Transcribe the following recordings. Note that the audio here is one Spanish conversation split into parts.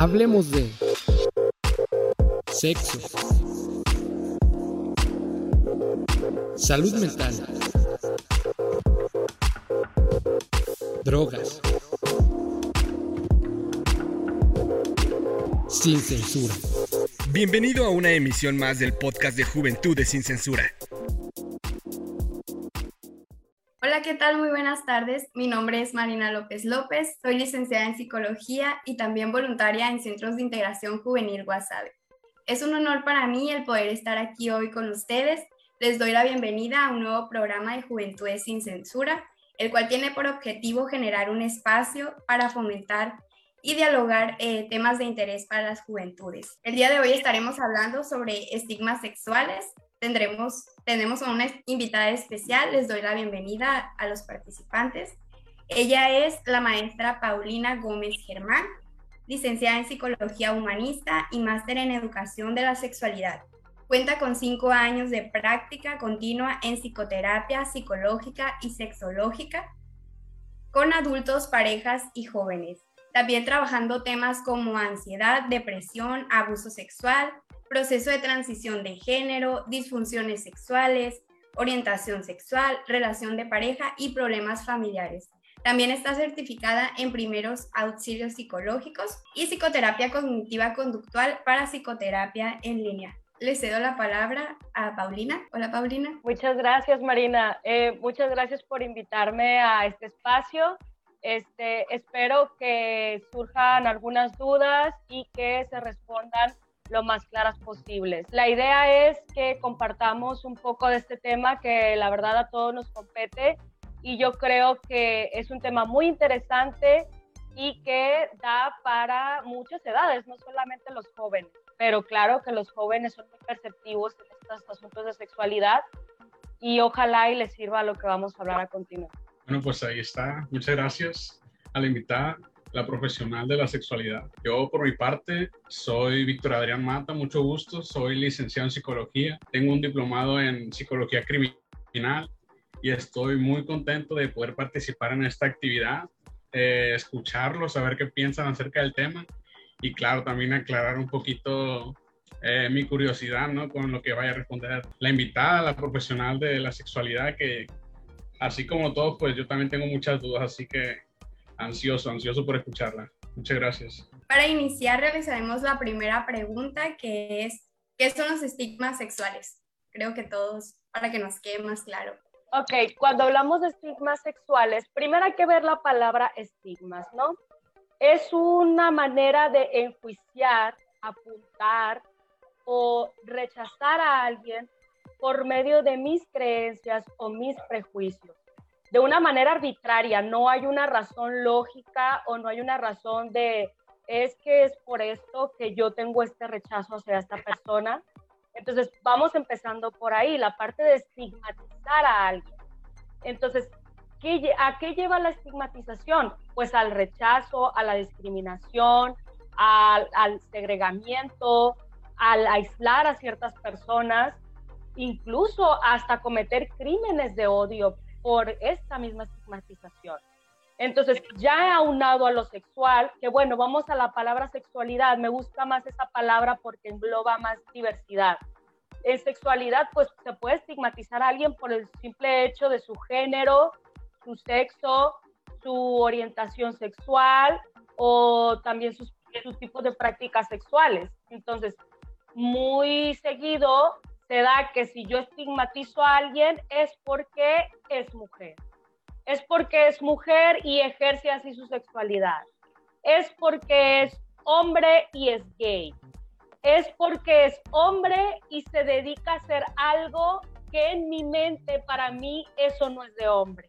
Hablemos de sexo, salud mental, drogas, sin censura. Bienvenido a una emisión más del podcast de Juventudes sin Censura. Buenas tardes. Mi nombre es Marina López López, soy licenciada en Psicología y también voluntaria en Centros de Integración Juvenil Guasave. Es un honor para mí el poder estar aquí hoy con ustedes. Les doy la bienvenida a un nuevo programa de Juventudes sin Censura, el cual tiene por objetivo generar un espacio para fomentar y dialogar eh, temas de interés para las juventudes. El día de hoy estaremos hablando sobre estigmas sexuales, tendremos, tenemos una invitada especial. Les doy la bienvenida a los participantes. Ella es la maestra Paulina Gómez Germán, licenciada en Psicología Humanista y máster en Educación de la Sexualidad. Cuenta con cinco años de práctica continua en psicoterapia psicológica y sexológica con adultos, parejas y jóvenes. También trabajando temas como ansiedad, depresión, abuso sexual, proceso de transición de género, disfunciones sexuales, orientación sexual, relación de pareja y problemas familiares. También está certificada en primeros auxilios psicológicos y psicoterapia cognitiva conductual para psicoterapia en línea. Le cedo la palabra a Paulina. Hola Paulina. Muchas gracias Marina. Eh, muchas gracias por invitarme a este espacio. Este, espero que surjan algunas dudas y que se respondan lo más claras posibles. La idea es que compartamos un poco de este tema que la verdad a todos nos compete y yo creo que es un tema muy interesante y que da para muchas edades, no solamente los jóvenes, pero claro que los jóvenes son muy perceptivos en estos asuntos de sexualidad y ojalá y les sirva lo que vamos a hablar a continuación. Bueno, pues ahí está. Muchas gracias a la invitada la profesional de la sexualidad. Yo, por mi parte, soy Víctor Adrián Mata, mucho gusto, soy licenciado en psicología, tengo un diplomado en psicología criminal y estoy muy contento de poder participar en esta actividad, eh, escucharlos, saber qué piensan acerca del tema y, claro, también aclarar un poquito eh, mi curiosidad ¿no? con lo que vaya a responder la invitada, la profesional de la sexualidad, que así como todos, pues yo también tengo muchas dudas, así que ansioso, ansioso por escucharla. Muchas gracias. Para iniciar, realizaremos la primera pregunta, que es, ¿qué son los estigmas sexuales? Creo que todos, para que nos quede más claro. Ok, cuando hablamos de estigmas sexuales, primero hay que ver la palabra estigmas, ¿no? Es una manera de enjuiciar, apuntar o rechazar a alguien por medio de mis creencias o mis prejuicios de una manera arbitraria, no hay una razón lógica o no hay una razón de, es que es por esto que yo tengo este rechazo hacia esta persona. Entonces, vamos empezando por ahí, la parte de estigmatizar a alguien. Entonces, ¿qué, ¿a qué lleva la estigmatización? Pues al rechazo, a la discriminación, al, al segregamiento, al aislar a ciertas personas, incluso hasta cometer crímenes de odio por esta misma estigmatización. Entonces, ya aunado a lo sexual, que bueno, vamos a la palabra sexualidad, me gusta más esa palabra porque engloba más diversidad. En sexualidad, pues se puede estigmatizar a alguien por el simple hecho de su género, su sexo, su orientación sexual o también sus, sus tipos de prácticas sexuales. Entonces, muy seguido se da que si yo estigmatizo a alguien es porque es mujer. Es porque es mujer y ejerce así su sexualidad. Es porque es hombre y es gay. Es porque es hombre y se dedica a hacer algo que en mi mente, para mí, eso no es de hombre.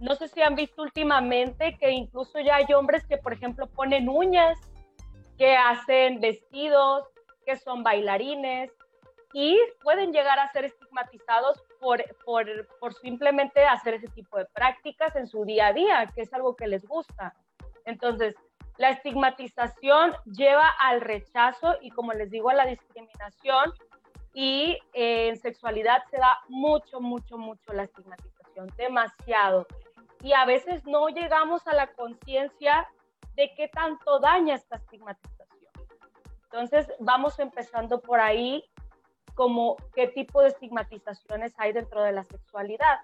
No sé si han visto últimamente que incluso ya hay hombres que, por ejemplo, ponen uñas, que hacen vestidos, que son bailarines, y pueden llegar a ser estigmatizados por, por, por, simplemente hacer ese tipo de prácticas en su día a día, que es algo que les gusta. Entonces, la estigmatización lleva al rechazo y, como les digo, a la discriminación y eh, en sexualidad se da mucho, mucho, mucho la estigmatización, demasiado. Y a veces no llegamos a la conciencia de qué tanto daña esta estigmatización. Entonces, vamos empezando por ahí, como qué tipo de estigmatizaciones hay dentro de la sexualidad.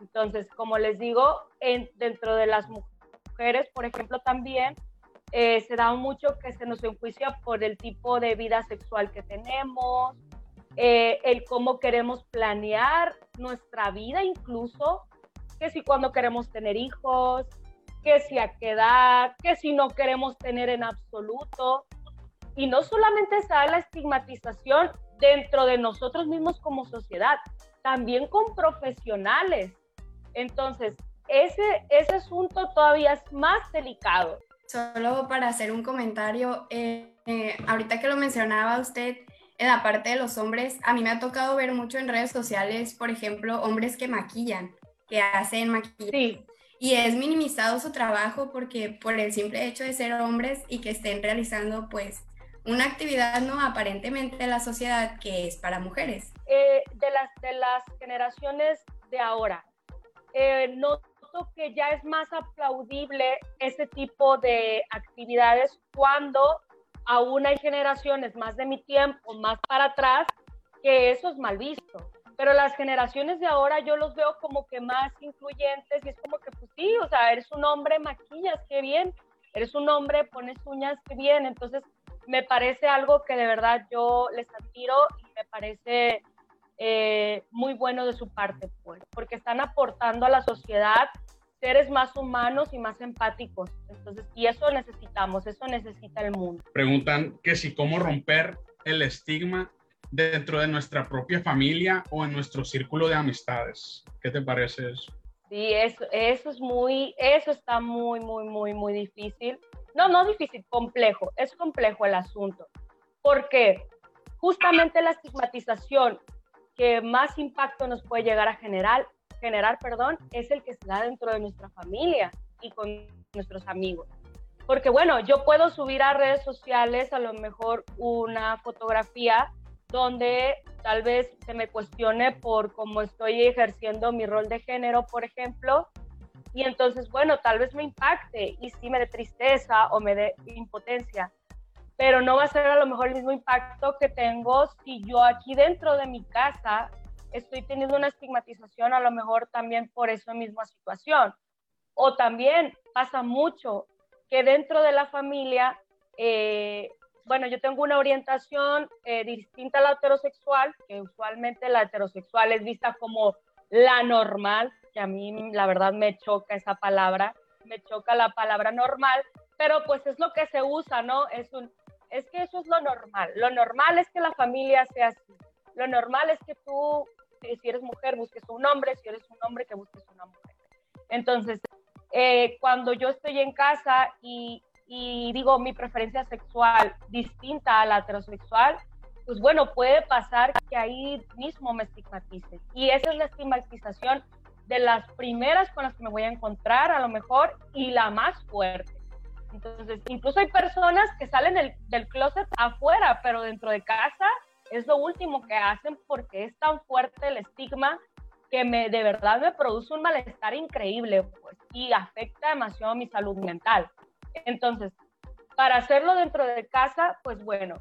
Entonces, como les digo, en, dentro de las mujeres, por ejemplo, también eh, se da mucho que se nos enjuicia por el tipo de vida sexual que tenemos, eh, el cómo queremos planear nuestra vida incluso, que si cuando queremos tener hijos, que si a qué edad, que si no queremos tener en absoluto. Y no solamente está la estigmatización dentro de nosotros mismos como sociedad, también con profesionales. Entonces, ese, ese asunto todavía es más delicado. Solo para hacer un comentario, eh, eh, ahorita que lo mencionaba usted, en la parte de los hombres, a mí me ha tocado ver mucho en redes sociales, por ejemplo, hombres que maquillan, que hacen maquillaje. Y es minimizado su trabajo porque por el simple hecho de ser hombres y que estén realizando pues una actividad no aparentemente en la sociedad que es para mujeres. Eh, de, las, de las generaciones de ahora, eh, noto que ya es más aplaudible ese tipo de actividades cuando aún hay generaciones más de mi tiempo, más para atrás, que eso es mal visto. Pero las generaciones de ahora yo los veo como que más incluyentes y es como que, pues sí, o sea, eres un hombre, maquillas, qué bien. Eres un hombre, pones uñas, qué bien. Entonces, me parece algo que de verdad yo les admiro y me parece eh, muy bueno de su parte, pues, porque están aportando a la sociedad seres más humanos y más empáticos. Entonces, y eso necesitamos, eso necesita el mundo. Preguntan que si cómo romper el estigma dentro de nuestra propia familia o en nuestro círculo de amistades. ¿Qué te parece eso? Sí, eso, eso es muy, eso está muy, muy, muy, muy difícil. No, no difícil, complejo. Es complejo el asunto. Porque justamente la estigmatización que más impacto nos puede llegar a generar generar, perdón, es el que se da dentro de nuestra familia y con nuestros amigos. Porque bueno, yo puedo subir a redes sociales a lo mejor una fotografía donde tal vez se me cuestione por cómo estoy ejerciendo mi rol de género, por ejemplo, y entonces, bueno, tal vez me impacte y sí me dé tristeza o me dé impotencia, pero no va a ser a lo mejor el mismo impacto que tengo si yo aquí dentro de mi casa estoy teniendo una estigmatización a lo mejor también por esa misma situación. O también pasa mucho que dentro de la familia, eh, bueno, yo tengo una orientación eh, distinta a la heterosexual, que usualmente la heterosexual es vista como la normal, que a mí la verdad me choca esa palabra, me choca la palabra normal, pero pues es lo que se usa, ¿no? Es, un, es que eso es lo normal. Lo normal es que la familia sea así. Lo normal es que tú si eres mujer, busques un hombre, si eres un hombre, que busques una mujer. Entonces, eh, cuando yo estoy en casa y, y digo mi preferencia sexual distinta a la heterosexual, pues bueno, puede pasar que ahí mismo me estigmatice. Y esa es la estigmatización de las primeras con las que me voy a encontrar, a lo mejor, y la más fuerte. Entonces, incluso hay personas que salen del, del closet afuera, pero dentro de casa es lo último que hacen porque es tan fuerte el estigma que me, de verdad me produce un malestar increíble pues, y afecta demasiado mi salud mental. Entonces, para hacerlo dentro de casa, pues bueno,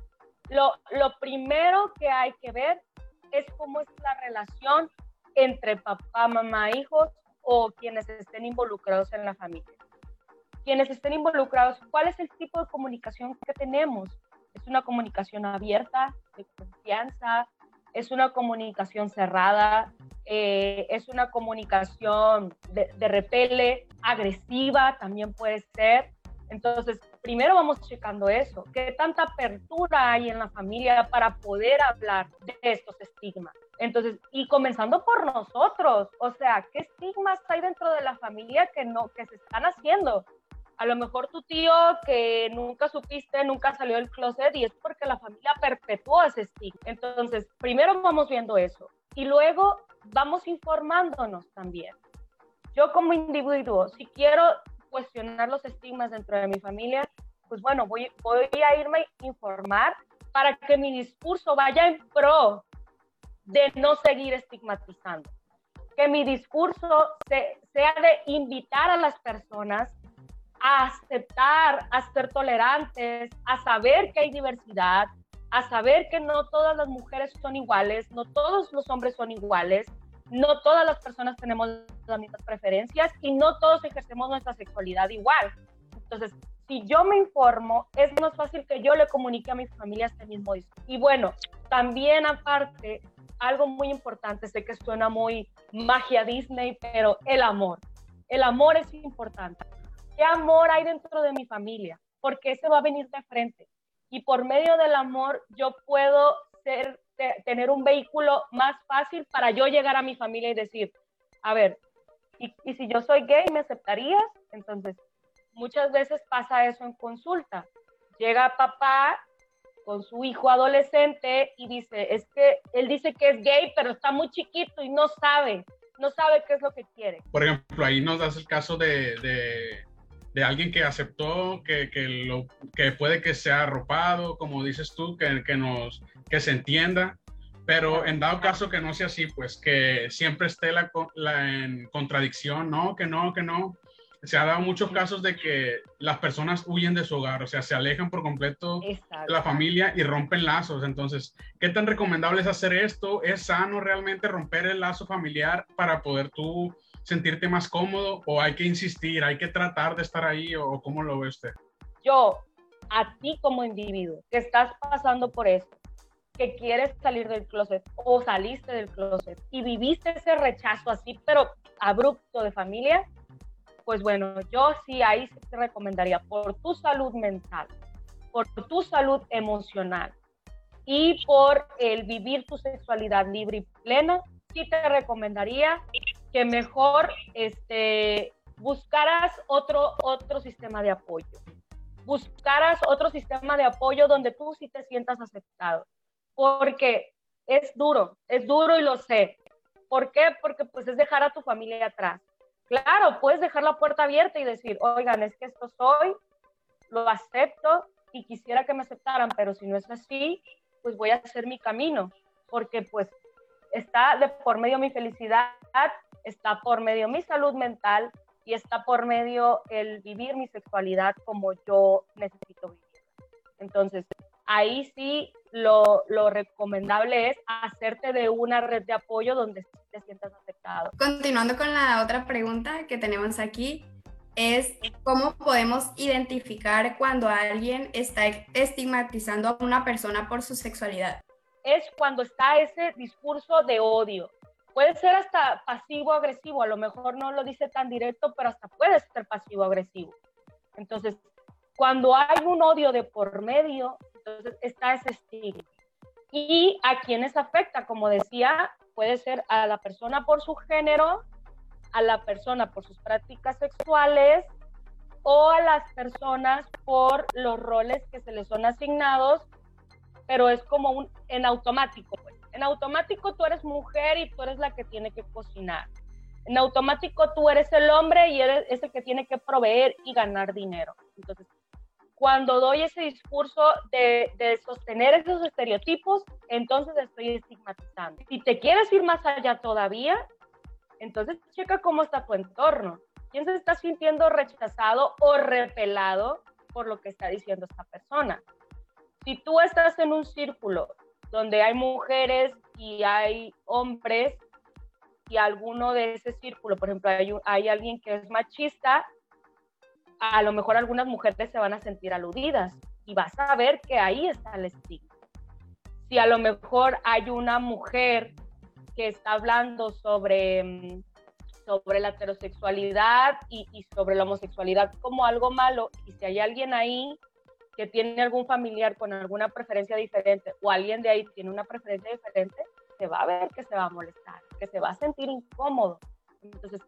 lo, lo primero que hay que ver es cómo es la relación entre papá, mamá, hijos o quienes estén involucrados en la familia. Quienes estén involucrados, ¿cuál es el tipo de comunicación que tenemos? es una comunicación abierta, de confianza, es una comunicación cerrada, eh, es una comunicación de, de, repele, agresiva también puede ser. Entonces, primero vamos checando eso, qué tanta apertura hay en la familia para poder hablar de estos estigmas. Entonces, y comenzando por nosotros, o sea, ¿qué estigmas hay dentro de la familia que no que se están haciendo? a lo mejor tu tío que nunca supiste, nunca salió del closet y es porque la familia perpetuó ese estigma. Entonces, primero vamos viendo eso y luego vamos informándonos también. Yo como individuo, si quiero cuestionar los estigmas dentro de mi familia, pues bueno, voy, voy a irme a informar para que mi discurso vaya en pro de no seguir estigmatizando. Que mi discurso sea de invitar a las personas a aceptar, a ser tolerantes, a saber que hay diversidad, a saber que no todas las mujeres son iguales, no todos los hombres son iguales, no todas las personas tenemos las mismas preferencias y no todos ejercemos nuestra sexualidad igual. Entonces, si yo me informo, es más fácil que yo le comunique a mi familia este mismo discurso. Y bueno, también aparte, algo muy importante, sé que suena muy magia Disney, pero el amor. El amor es importante. ¿Qué amor hay dentro de mi familia? Porque ese va a venir de frente. Y por medio del amor yo puedo ser, tener un vehículo más fácil para yo llegar a mi familia y decir, a ver, y, si yo soy gay, ¿me aceptarías? Entonces, muchas veces pasa eso en consulta. Llega papá con su hijo adolescente y dice, es que él dice que es gay, pero está muy chiquito y no sabe, no sabe qué es lo que quiere. Por ejemplo, ahí nos das el caso de, de alguien que aceptó que, que, lo, que puede que sea arropado, como dices tú, que, que, nos, que se entienda, pero en dado caso que no sea así, pues que siempre esté la, la en contradicción, no, que no, que no, se ha dado muchos casos de que las personas huyen de su hogar, o sea, se alejan por completo Exacto. de la familia y rompen lazos. Entonces, ¿qué tan recomendable es hacer esto? ¿Es sano realmente romper el lazo familiar para poder tú sentirte más cómodo o hay que insistir, hay que tratar de estar ahí o cómo lo ve usted? Yo, a ti como individuo, que estás pasando por esto, que quieres salir del closet o saliste del closet y viviste ese rechazo así, pero abrupto de familia, pues bueno, yo sí ahí te recomendaría por tu salud mental, por tu salud emocional y por el vivir tu sexualidad libre y plena, sí te recomendaría que mejor este, buscaras otro, otro sistema de apoyo, buscaras otro sistema de apoyo donde tú sí te sientas aceptado, porque es duro, es duro y lo sé. ¿Por qué? Porque pues es dejar a tu familia atrás Claro, puedes dejar la puerta abierta y decir, oigan, es que esto soy, lo acepto y quisiera que me aceptaran, pero si no es así, pues voy a hacer mi camino, porque pues está de por medio mi felicidad, está por medio mi salud mental y está por medio el vivir mi sexualidad como yo necesito vivir. Entonces, ahí sí lo, lo, recomendable es hacerte de una red de apoyo donde te sientas aceptado. Continuando con la otra pregunta que tenemos aquí, es cómo podemos identificar cuando alguien está estigmatizando a una persona por su sexualidad. Es cuando está ese discurso de odio. Puede ser hasta pasivo-agresivo, a lo mejor no lo dice tan directo, pero hasta puede ser pasivo-agresivo. Entonces, cuando hay un odio de por medio, entonces está ese estigma. ¿Y a quienes afecta? Como decía, puede ser a la persona por su género, a la persona por sus prácticas sexuales o a las personas por los roles que se les son asignados, pero es como un en automático. En automático tú eres mujer y tú eres la que tiene que cocinar. En automático tú eres el hombre y eres el que tiene que proveer y ganar dinero. Entonces, cuando doy ese discurso de, de, sostener esos estereotipos, entonces estoy estigmatizando. Si te quieres ir más allá todavía, entonces checa cómo está tu entorno. ¿Quién se está sintiendo rechazado o repelado por lo que está diciendo esta persona? Si tú estás en un círculo donde hay mujeres y hay hombres y alguno de ese círculo, por ejemplo, hay, hay alguien que es machista, a lo mejor algunas mujeres se van a sentir aludidas y vas a ver que ahí está el estigma. Si a lo mejor hay una mujer que está hablando sobre, sobre la heterosexualidad y, y, sobre la homosexualidad como algo malo, y si hay alguien ahí que tiene algún familiar con alguna preferencia diferente o alguien de ahí tiene una preferencia diferente, se va a ver que se va a molestar, que se va a sentir incómodo. Entonces,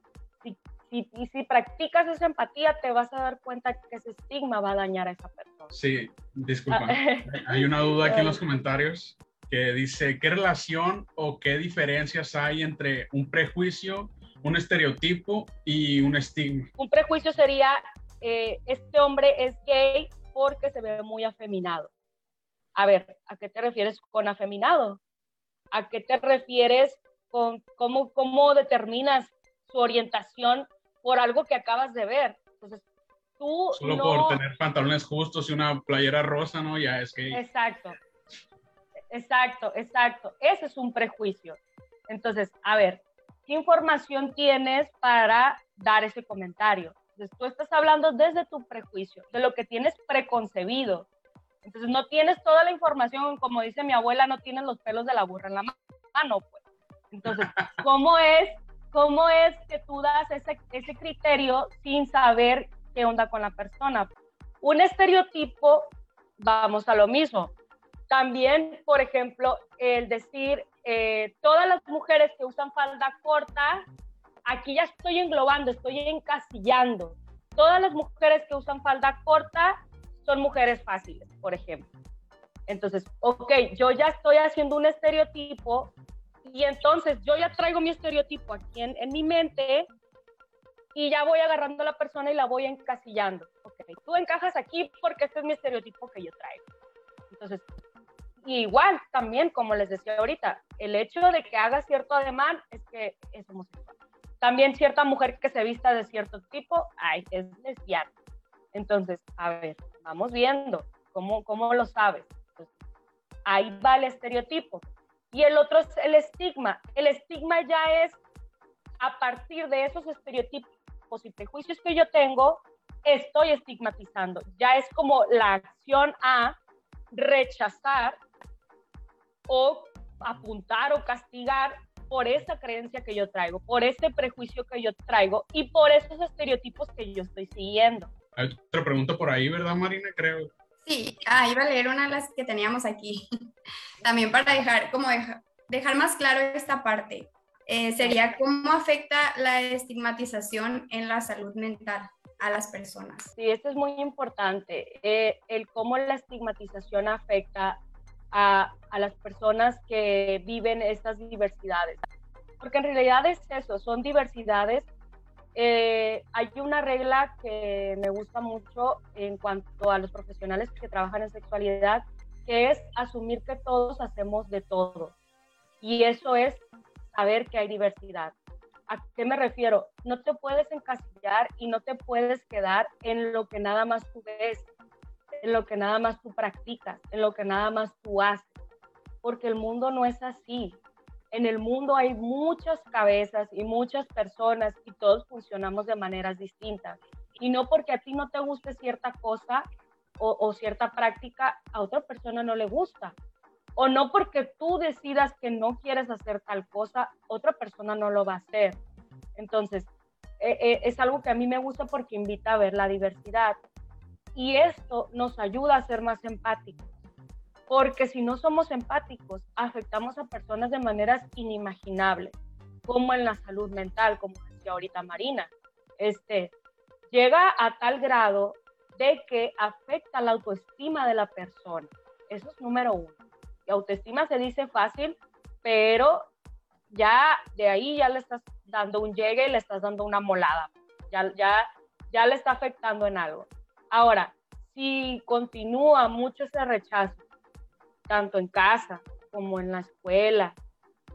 si y, y, si practicas esa empatía, te vas a dar cuenta que ese estigma va a dañar a esa persona. Sí, disculpa. hay una duda aquí en los comentarios que dice, ¿qué relación o qué diferencias hay entre un prejuicio, un estereotipo y un estigma? Un prejuicio sería, eh, este hombre es gay porque se ve muy afeminado. A ver, ¿a qué te refieres con afeminado? ¿A qué te refieres con cómo, cómo determinas su orientación por algo que acabas de ver. Entonces, tú Solo no... por tener pantalones justos y una playera rosa, ¿no? Ya es que... Exacto, exacto, exacto. Ese es un prejuicio. Entonces, a ver, ¿qué información tienes para dar ese comentario? Entonces, tú estás hablando desde tu prejuicio, de lo que tienes preconcebido. Entonces, no tienes toda la información, como dice mi abuela, no tienes los pelos de la burra en la mano, pues. Entonces, ¿cómo es, cómo es que tú das ese, ese criterio sin saber qué onda con la persona? Un estereotipo, vamos a lo mismo. También, por ejemplo, el decir, eh, todas las mujeres que usan falda corta, aquí ya estoy englobando, estoy encasillando. Todas las mujeres que usan falda corta son mujeres fáciles, por ejemplo. Entonces, ok, yo ya estoy haciendo un estereotipo y entonces yo ya traigo mi estereotipo aquí en, mi mente y ya voy agarrando a la persona y la voy encasillando. Ok, tú encajas aquí porque este es mi estereotipo que yo traigo. Entonces, igual también, como les decía ahorita, el hecho de que haga cierto ademán es que es homosexual. También cierta mujer que se vista de cierto tipo, ay, es lesbiana. Entonces, a ver, vamos viendo cómo, cómo lo sabes. Entonces, ahí va el estereotipo. Y el otro es el estigma. El estigma ya es a partir de esos estereotipos y prejuicios que yo tengo, estoy estigmatizando. Ya es como la acción a rechazar o apuntar o castigar por esa creencia que yo traigo, por ese prejuicio que yo traigo y por esos estereotipos que yo estoy siguiendo. Hay otra pregunta por ahí, ¿verdad, Marina? Creo. Sí, ah, iba a leer una de las que teníamos aquí. También para dejar, como dejar, dejar más claro esta parte. Eh, sería cómo afecta la estigmatización en la salud mental a las personas. Sí, esto es muy importante, eh, el cómo la estigmatización afecta a, a, las personas que viven estas diversidades. Porque en realidad es eso, son diversidades. Eh, hay una regla que me gusta mucho en cuanto a los profesionales que trabajan en sexualidad, que es asumir que todos hacemos de todo. Y eso es saber que hay diversidad. ¿A qué me refiero? No te puedes encasillar y no te puedes quedar en lo que nada más tú ves, en lo que nada más tú practicas, en lo que nada más tú haces, porque el mundo no es así. En el mundo hay muchas cabezas y muchas personas y todos funcionamos de maneras distintas. Y no porque a ti no te guste cierta cosa o, cierta práctica, a otra persona no le gusta o no porque tú decidas que no quieres hacer tal cosa, otra persona no lo va a hacer. Entonces, eh, eh, es algo que a mí me gusta porque invita a ver la diversidad. Y esto nos ayuda a ser más empáticos. Porque si no somos empáticos, afectamos a personas de maneras inimaginables, como en la salud mental, como decía ahorita Marina. Este, llega a tal grado de que afecta la autoestima de la persona. Eso es número uno autoestima se dice fácil, pero ya de ahí ya le estás dando un llegue y le estás dando una molada. Ya, ya, ya le está afectando en algo. Ahora, si continúa mucho ese rechazo, tanto en casa como en la escuela,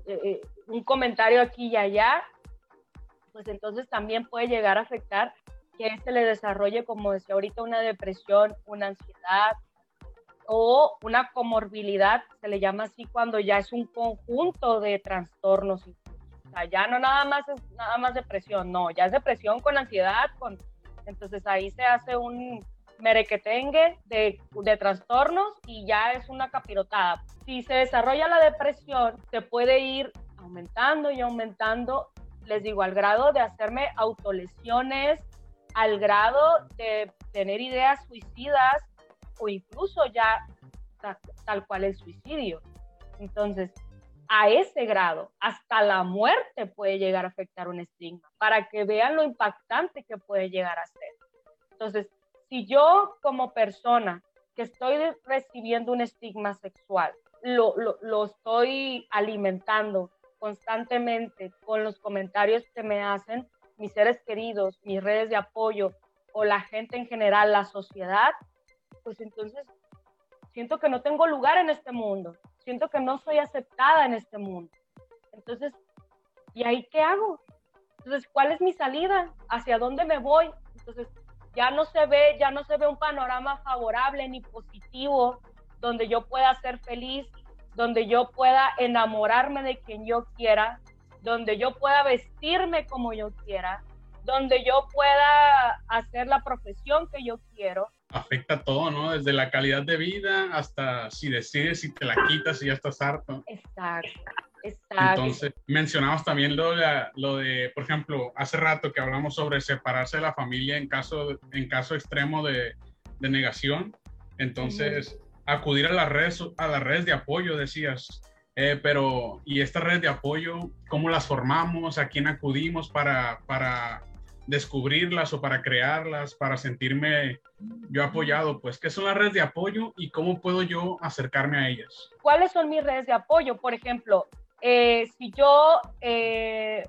eh, eh, un comentario aquí y allá, pues entonces también puede llegar a afectar que se le desarrolle, como decía ahorita, una depresión, una ansiedad, o una comorbilidad, se le llama así cuando ya es un conjunto de trastornos. O sea, ya no nada más es nada más depresión, no, ya es depresión con ansiedad, con entonces ahí se hace un merequetengue de, de trastornos y ya es una capirotada. Si se desarrolla la depresión, se puede ir aumentando y aumentando, les digo, al grado de hacerme autolesiones, al grado de tener ideas suicidas, o incluso ya tal, cual el suicidio. Entonces, a ese grado, hasta la muerte puede llegar a afectar un estigma, para que vean lo impactante que puede llegar a ser. Entonces, si yo como persona que estoy recibiendo un estigma sexual, lo, lo, lo, estoy alimentando constantemente con los comentarios que me hacen mis seres queridos, mis redes de apoyo o la gente en general, la sociedad, pues entonces siento que no tengo lugar en este mundo, siento que no soy aceptada en este mundo. Entonces, ¿y ahí qué hago? Entonces, ¿cuál es mi salida? ¿Hacia dónde me voy? Entonces, ya no se ve, ya no se ve un panorama favorable ni positivo donde yo pueda ser feliz, donde yo pueda enamorarme de quien yo quiera, donde yo pueda vestirme como yo quiera, donde yo pueda hacer la profesión que yo quiero. Afecta todo, ¿no? Desde la calidad de vida hasta si decides si te la quitas y ya estás harto. Exacto. Exacto. Entonces, mencionabas también lo de, lo de, por ejemplo, hace rato que hablamos sobre separarse de la familia en caso, en caso extremo de, de negación. Entonces, acudir a las redes, a las redes de apoyo, decías. Eh, pero, ¿y estas redes de apoyo, cómo las formamos? ¿A quién acudimos para, para descubrirlas o para crearlas, para sentirme yo apoyado? Pues, ¿qué son las redes de apoyo y cómo puedo yo acercarme a ellas? ¿Cuáles son mis redes de apoyo? Por ejemplo, eh, si yo, eh,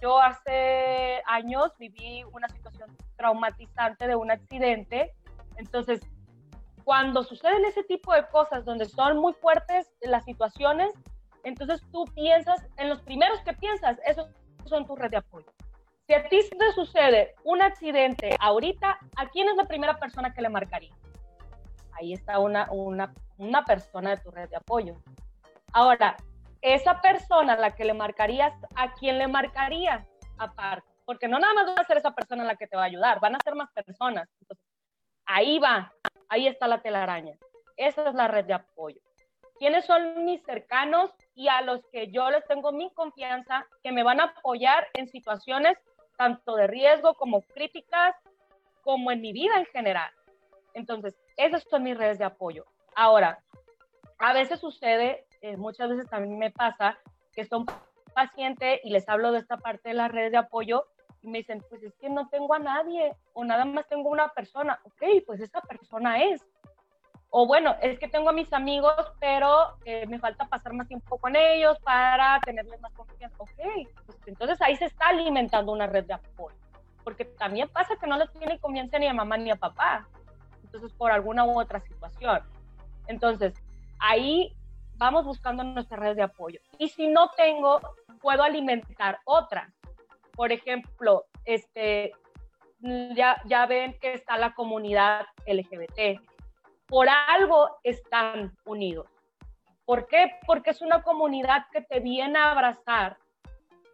yo hace años viví una situación traumatizante de un accidente, entonces cuando suceden ese tipo de cosas donde son muy fuertes las situaciones, entonces tú piensas, en los primeros que piensas, esos son tus redes de apoyo. Si a ti te sucede un accidente ahorita, ¿a quién es la primera persona que le marcaría? Ahí está una, una, una persona de tu red de apoyo. Ahora, esa persona a la que le marcarías, ¿a quién le marcaría aparte? Porque no nada más va a ser esa persona la que te va a ayudar, van a ser más personas. Ahí va, ahí está la telaraña. Esa es la red de apoyo. ¿Quiénes son mis cercanos y a los que yo les tengo mi confianza que me van a apoyar en situaciones tanto de riesgo como críticas, como en mi vida en general? Entonces, esas son mis redes de apoyo. Ahora, a veces sucede eh, muchas veces también me pasa que son paciente y les hablo de esta parte de las redes de apoyo y me dicen, pues es que no tengo a nadie o nada más tengo una persona. Ok, pues esa persona es. O bueno, es que tengo a mis amigos, pero eh, me falta pasar más tiempo con ellos para tenerles más confianza. Ok, pues entonces ahí se está alimentando una red de apoyo. Porque también pasa que no les tiene confianza ni a mamá ni a papá. Entonces, por alguna u otra situación. Entonces, ahí vamos buscando nuestras redes de apoyo. Y si no tengo, puedo alimentar otras. Por ejemplo, este, ya, ya ven que está la comunidad LGBT. Por algo están unidos. ¿Por qué? Porque es una comunidad que te viene a abrazar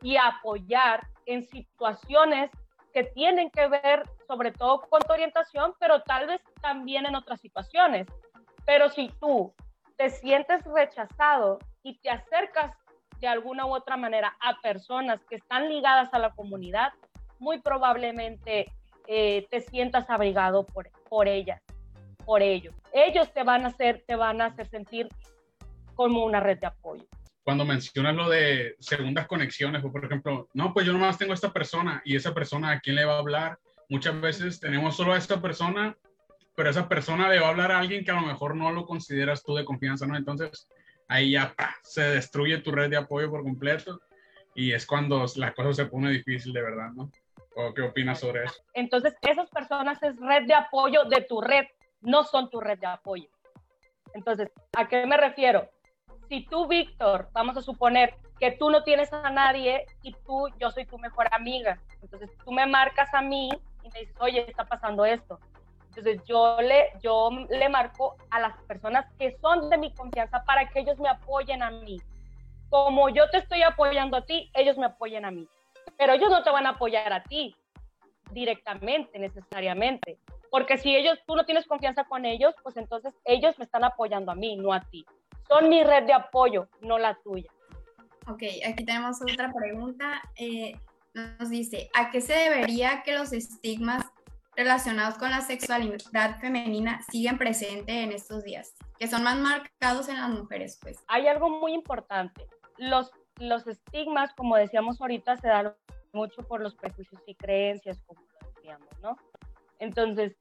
y a apoyar en situaciones que tienen que ver sobre todo con tu orientación, pero tal vez también en otras situaciones. Pero si tú te sientes rechazado y te acercas de alguna u otra manera a personas que están ligadas a la comunidad, muy probablemente eh, te sientas abrigado por, por ellas, por ellos. Ellos te van a hacer, te van a hacer sentir como una red de apoyo. Cuando mencionas lo de segundas conexiones, o por ejemplo, no, pues yo nomás tengo a esta persona y esa persona a quién le va a hablar. Muchas veces tenemos solo a esta persona pero esa persona le va a hablar a alguien que a lo mejor no lo consideras tú de confianza, ¿no? Entonces ahí ya se destruye tu red de apoyo por completo y es cuando la cosa se pone difícil de verdad, ¿no? ¿O qué opinas sobre eso? Entonces esas personas es red de apoyo de tu red, no son tu red de apoyo. Entonces, ¿a qué me refiero? Si tú, Víctor, vamos a suponer que tú no tienes a nadie y tú, yo soy tu mejor amiga, entonces tú me marcas a mí y me dices, oye, está pasando esto entonces yo le, yo le marco a las personas que son de mi confianza para que ellos me apoyen a mí. Como yo te estoy apoyando a ti, ellos me apoyen a mí. Pero ellos no te van a apoyar a ti directamente, necesariamente. Porque si ellos, tú no tienes confianza con ellos, pues entonces ellos me están apoyando a mí, no a ti. Son mi red de apoyo, no la tuya. Ok, aquí tenemos otra pregunta. Eh, nos dice, ¿a qué se debería que los estigmas relacionados con la sexualidad femenina siguen presentes en estos días, que son más marcados en las mujeres, pues. Hay algo muy importante. Los, los estigmas, como decíamos ahorita, se dan mucho por los prejuicios y creencias, como decíamos, ¿no? Entonces,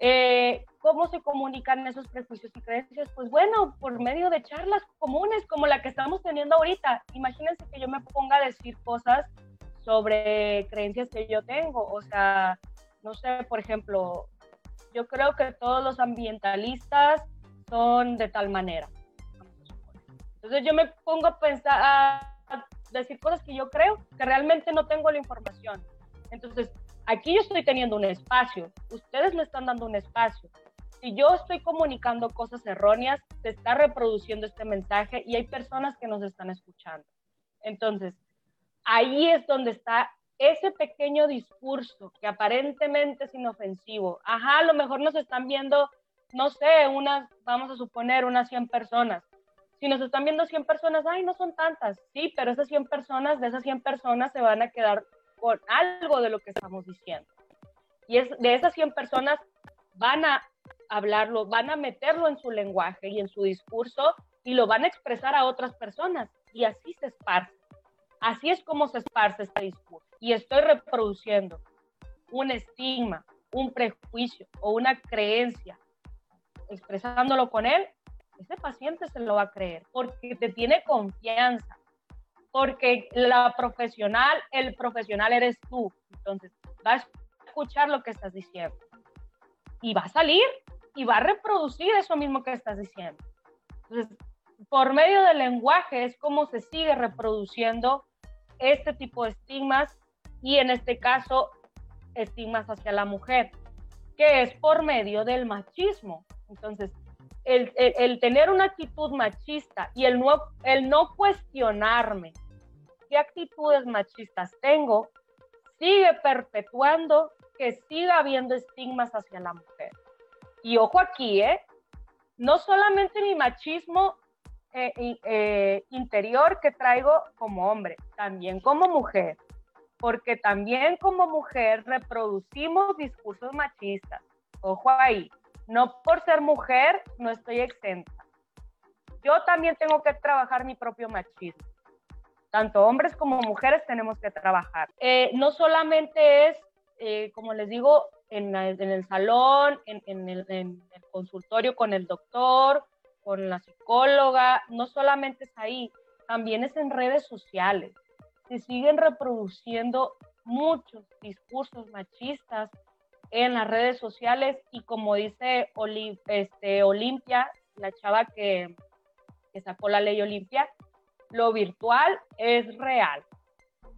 eh, ¿cómo se comunican esos prejuicios y creencias? Pues bueno, por medio de charlas comunes como la que estamos teniendo ahorita. Imagínense que yo me ponga a decir cosas sobre creencias que yo tengo, o sea, no sé, por ejemplo, yo creo que todos los ambientalistas son de tal manera. Entonces yo me pongo a pensar, a decir cosas que yo creo que realmente no tengo la información. Entonces aquí yo estoy teniendo un espacio, ustedes me están dando un espacio. Si yo estoy comunicando cosas erróneas, se está reproduciendo este mensaje y hay personas que nos están escuchando. Entonces, ahí es donde está ese pequeño discurso que aparentemente es inofensivo. Ajá, a lo mejor nos están viendo, no sé, unas, vamos a suponer, unas 100 personas. Si nos están viendo 100 personas, ay, no son tantas. Sí, pero esas 100 personas, de esas 100 personas se van a quedar con algo de lo que estamos diciendo. Y es, de esas 100 personas van a hablarlo, van a meterlo en su lenguaje y en su discurso y lo van a expresar a otras personas. Y así se esparce. Así es como se esparce este discurso. Y estoy reproduciendo un estigma, un prejuicio o una creencia, expresándolo con él, ese paciente se lo va a creer porque te tiene confianza, porque la profesional, el profesional eres tú. Entonces, va a escuchar lo que estás diciendo y va a salir y va a reproducir eso mismo que estás diciendo. Entonces, por medio del lenguaje es como se sigue reproduciendo este tipo de estigmas y en este caso estigmas hacia la mujer, que es por medio del machismo. Entonces, el, el, tener una actitud machista y el no, el no cuestionarme qué actitudes machistas tengo, sigue perpetuando que siga habiendo estigmas hacia la mujer. Y ojo aquí, ¿eh? No solamente mi machismo eh, eh, interior que traigo como hombre, también como mujer, porque también como mujer reproducimos discursos machistas. Ojo ahí, no por ser mujer no estoy exenta. Yo también tengo que trabajar mi propio machismo. Tanto hombres como mujeres tenemos que trabajar. Eh, no solamente es, como les digo, en, el salón, en, el, consultorio con el doctor, con la psicóloga, no solamente es ahí, también es en redes sociales. Se siguen reproduciendo muchos discursos machistas en las redes sociales y como dice este, Olimpia, la chava que, que sacó la ley Olimpia, lo virtual es real.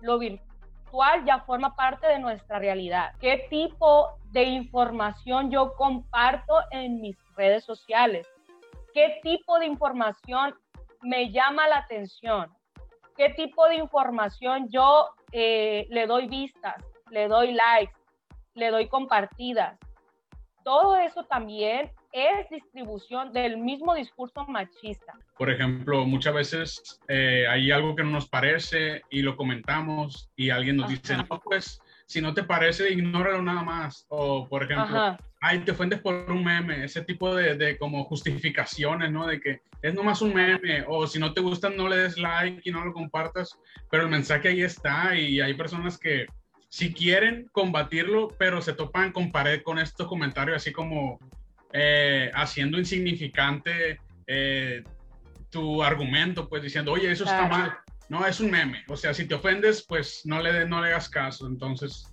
Lo virtual ya forma parte de nuestra realidad. ¿Qué tipo de información yo comparto en mis redes sociales? ¿Qué tipo de información me llama la atención? ¿Qué tipo de información yo eh, le doy vistas, le doy likes, le doy compartidas? Todo eso también es distribución del mismo discurso machista. Por ejemplo, muchas veces eh, hay algo que no nos parece y lo comentamos y alguien nos dice, no, pues si no te parece, ignóralo nada más. O, por ejemplo, ay, te ofendes por un meme, ese tipo de, de, como justificaciones, ¿no? De que es nomás un meme, o si no te gusta, no le des like y no lo compartas, pero el mensaje ahí está y hay personas que si quieren combatirlo, pero se topan con pared con estos comentarios así como eh, haciendo insignificante eh, tu argumento, pues diciendo, oye, eso está mal. No, es un meme. O sea, si te ofendes, pues no le, no le hagas caso. Entonces,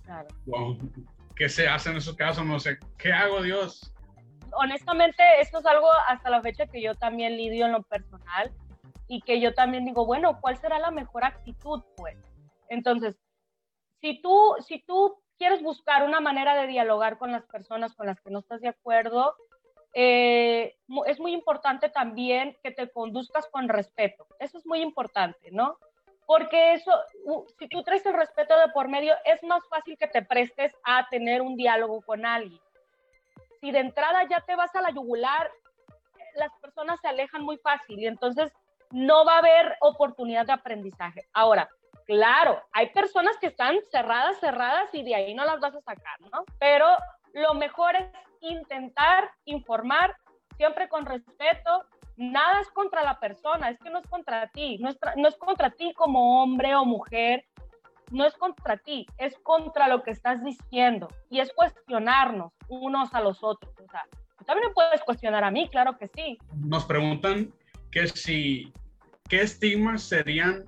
¿qué se hace en esos casos? No sé, ¿qué hago, Dios? Honestamente, esto es algo hasta la fecha que yo también lidio en lo personal y que yo también digo, bueno, ¿cuál será la mejor actitud, pues? Entonces, si tú, si tú quieres buscar una manera de dialogar con las personas con las que no estás de acuerdo, eh, es muy importante también que te conduzcas con respeto. Eso es muy importante, ¿no? Porque eso, si tú traes el respeto de por medio, es más fácil que te prestes a tener un diálogo con alguien. Si de entrada ya te vas a la yugular, las personas se alejan muy fácil y entonces no va a haber oportunidad de aprendizaje. Ahora, claro, hay personas que están cerradas, cerradas y de ahí no las vas a sacar, ¿no? Pero lo mejor es intentar informar siempre con respeto, nada es contra la persona, es que no es contra ti, no es, no es contra ti como hombre o mujer, no es contra ti, es contra lo que estás diciendo y es cuestionarnos unos a los otros. O sea, tú también me puedes cuestionar a mí, claro que sí. Nos preguntan que si, ¿qué estigmas serían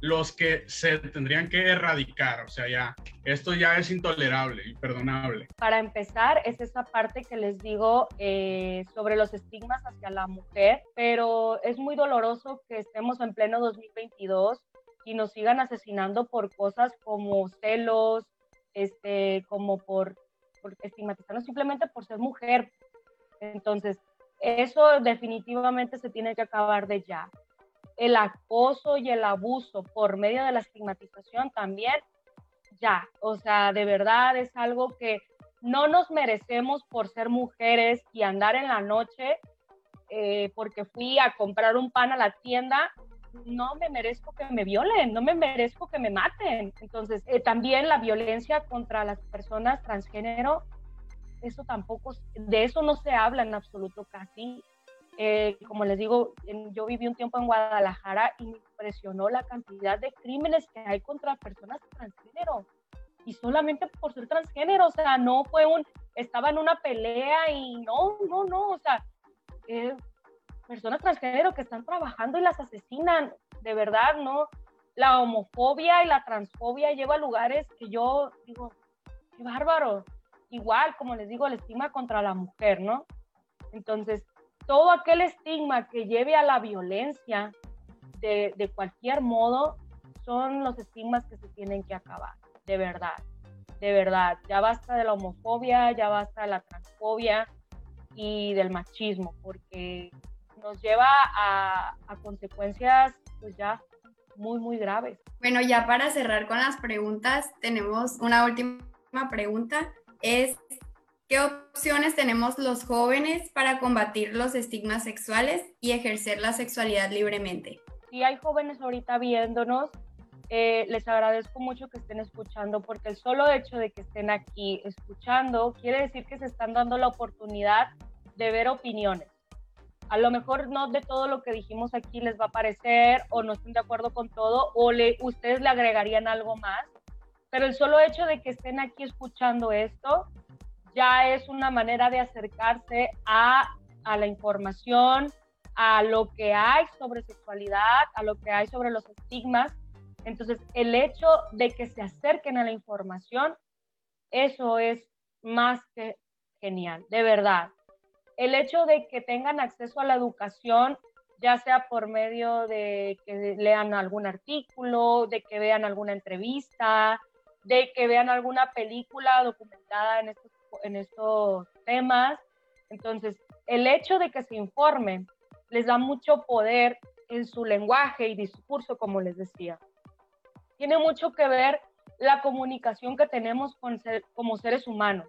los que se tendrían que erradicar. O sea, ya, esto ya es intolerable, imperdonable. Para empezar, es esa parte que les digo eh, sobre los estigmas hacia la mujer, pero es muy doloroso que estemos en pleno 2022 y nos sigan asesinando por cosas como celos, este, como por, por estigmatizarnos simplemente por ser mujer. Entonces, eso definitivamente se tiene que acabar de ya. El acoso y el abuso por medio de la estigmatización también, ya. O sea, de verdad es algo que no nos merecemos por ser mujeres y andar en la noche eh, porque fui a comprar un pan a la tienda no me merezco que me violen, no me merezco que me maten. Entonces, eh, también la violencia contra las personas transgénero, eso tampoco, de eso no se habla en absoluto casi. Eh, como les digo, yo viví un tiempo en Guadalajara y me impresionó la cantidad de crímenes que hay contra personas transgénero. Y solamente por ser transgénero, o sea, no fue un, estaba en una pelea y no, no, no, o sea, eh, personas transgénero que están trabajando y las asesinan, de verdad, ¿no? La homofobia y la transfobia lleva a lugares que yo digo, qué bárbaro. Igual, como les digo, el estigma contra la mujer, ¿no? Entonces, todo aquel estigma que lleve a la violencia de, de cualquier modo son los estigmas que se tienen que acabar, de verdad, de verdad. Ya basta de la homofobia, ya basta de la transfobia y del machismo, porque nos lleva a, consecuencias pues ya muy, muy graves. Bueno, ya para cerrar con las preguntas, tenemos una última pregunta. Es, ¿qué opciones tenemos los jóvenes para combatir los estigmas sexuales y ejercer la sexualidad libremente? Si hay jóvenes ahorita viéndonos, eh, les agradezco mucho que estén escuchando porque el solo hecho de que estén aquí escuchando quiere decir que se están dando la oportunidad de ver opiniones a lo mejor no de todo lo que dijimos aquí les va a parecer o no estén de acuerdo con todo o le, ustedes le agregarían algo más, pero el solo hecho de que estén aquí escuchando esto ya es una manera de acercarse a, a la información, a lo que hay sobre sexualidad, a lo que hay sobre los estigmas. Entonces, el hecho de que se acerquen a la información, eso es más que genial, de verdad el hecho de que tengan acceso a la educación, ya sea por medio de que lean algún artículo, de que vean alguna entrevista, de que vean alguna película documentada en estos, en estos temas. Entonces, el hecho de que se informen les da mucho poder en su lenguaje y discurso, como les decía. Tiene mucho que ver la comunicación que tenemos como seres humanos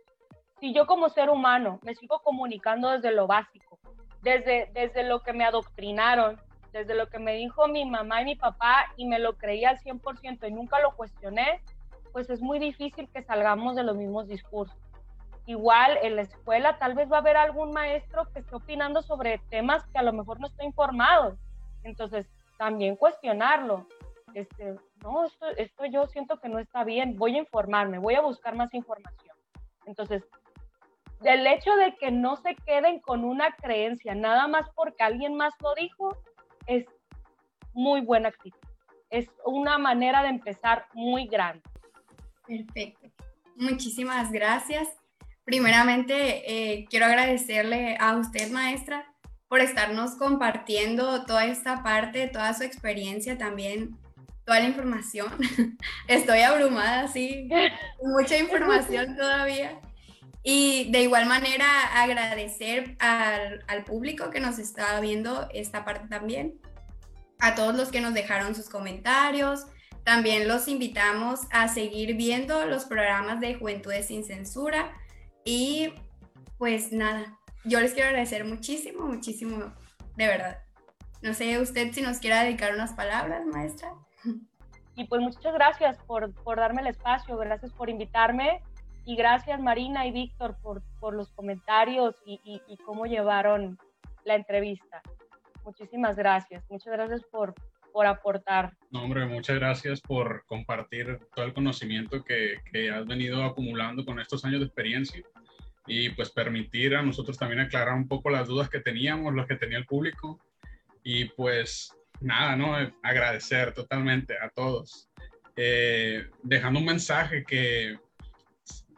si yo como ser humano me sigo comunicando desde lo básico, desde, desde lo que me adoctrinaron, desde lo que me dijo mi mamá y mi papá y me lo creía al 100% y nunca lo cuestioné, pues es muy difícil que salgamos de los mismos discursos. Igual en la escuela tal vez va a haber algún maestro que esté opinando sobre temas que a lo mejor no está informado. Entonces, también cuestionarlo. Este, no, esto, esto yo siento que no está bien, voy a informarme, voy a buscar más información. Entonces, del hecho de que no se queden con una creencia, nada más porque alguien más lo dijo, es muy buena actitud. Es una manera de empezar muy grande. Perfecto. Muchísimas gracias. Primeramente, eh, quiero agradecerle a usted, maestra, por estarnos compartiendo toda esta parte, toda su experiencia también, toda la información. Estoy abrumada, sí, mucha información todavía. Y de igual manera agradecer al, al, público que nos está viendo esta parte también, a todos los que nos dejaron sus comentarios. También los invitamos a seguir viendo los programas de Juventudes sin Censura. Y pues nada, yo les quiero agradecer muchísimo, muchísimo, de verdad. No sé usted si nos quiera dedicar unas palabras, maestra. Y pues muchas gracias por, por darme el espacio, gracias por invitarme y gracias Marina y Víctor por, por los comentarios y, y, cómo llevaron la entrevista. Muchísimas gracias. Muchas gracias por, por aportar. No, hombre, muchas gracias por compartir todo el conocimiento que, que, has venido acumulando con estos años de experiencia y pues permitir a nosotros también aclarar un poco las dudas que teníamos, las que tenía el público. Y pues nada, ¿no? Agradecer totalmente a todos. Eh, dejando un mensaje que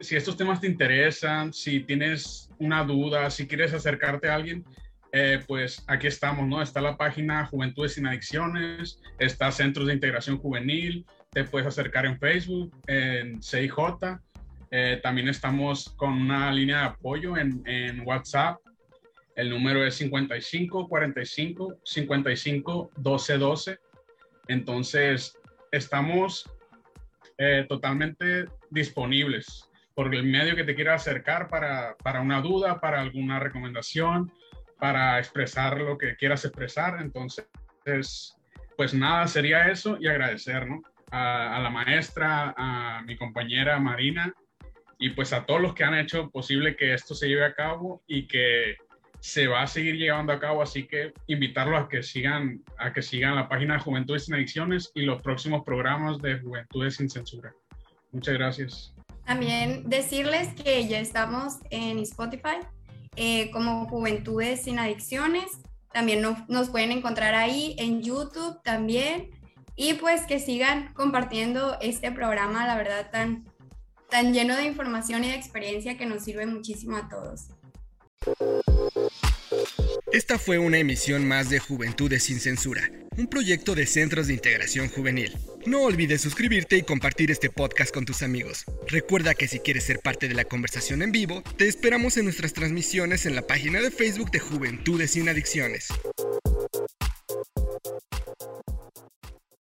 si estos temas te interesan, si tienes una duda, si quieres acercarte a alguien, eh, pues aquí estamos, ¿no? Está la página Juventudes sin Adicciones, está Centros de Integración Juvenil, te puedes acercar en Facebook, en CIJ Eh, también estamos con una línea de apoyo en, WhatsApp. El número es 55 45 55 12 12. Entonces, estamos eh, totalmente disponibles por el medio que te quiera acercar para, para, una duda, para alguna recomendación, para expresar lo que quieras expresar. Entonces, pues nada, sería eso y agradecer ¿no? a, a, la maestra, a mi compañera Marina y pues a todos los que han hecho posible que esto se lleve a cabo y que se va a seguir llevando a cabo, así que invitarlos a que sigan, a que sigan la página de Juventudes sin Adicciones y los próximos programas de Juventudes sin Censura. Muchas gracias. También decirles que ya estamos en Spotify eh, como Juventudes sin Adicciones. También no, nos pueden encontrar ahí en YouTube también. Y pues que sigan compartiendo este programa, la verdad, tan, tan lleno de información y de experiencia que nos sirve muchísimo a todos. Esta fue una emisión más de Juventudes sin Censura, un proyecto de Centros de Integración Juvenil. No olvides suscribirte y compartir este podcast con tus amigos. Recuerda que si quieres ser parte de la conversación en vivo, te esperamos en nuestras transmisiones en la página de Facebook de Juventudes sin Adicciones.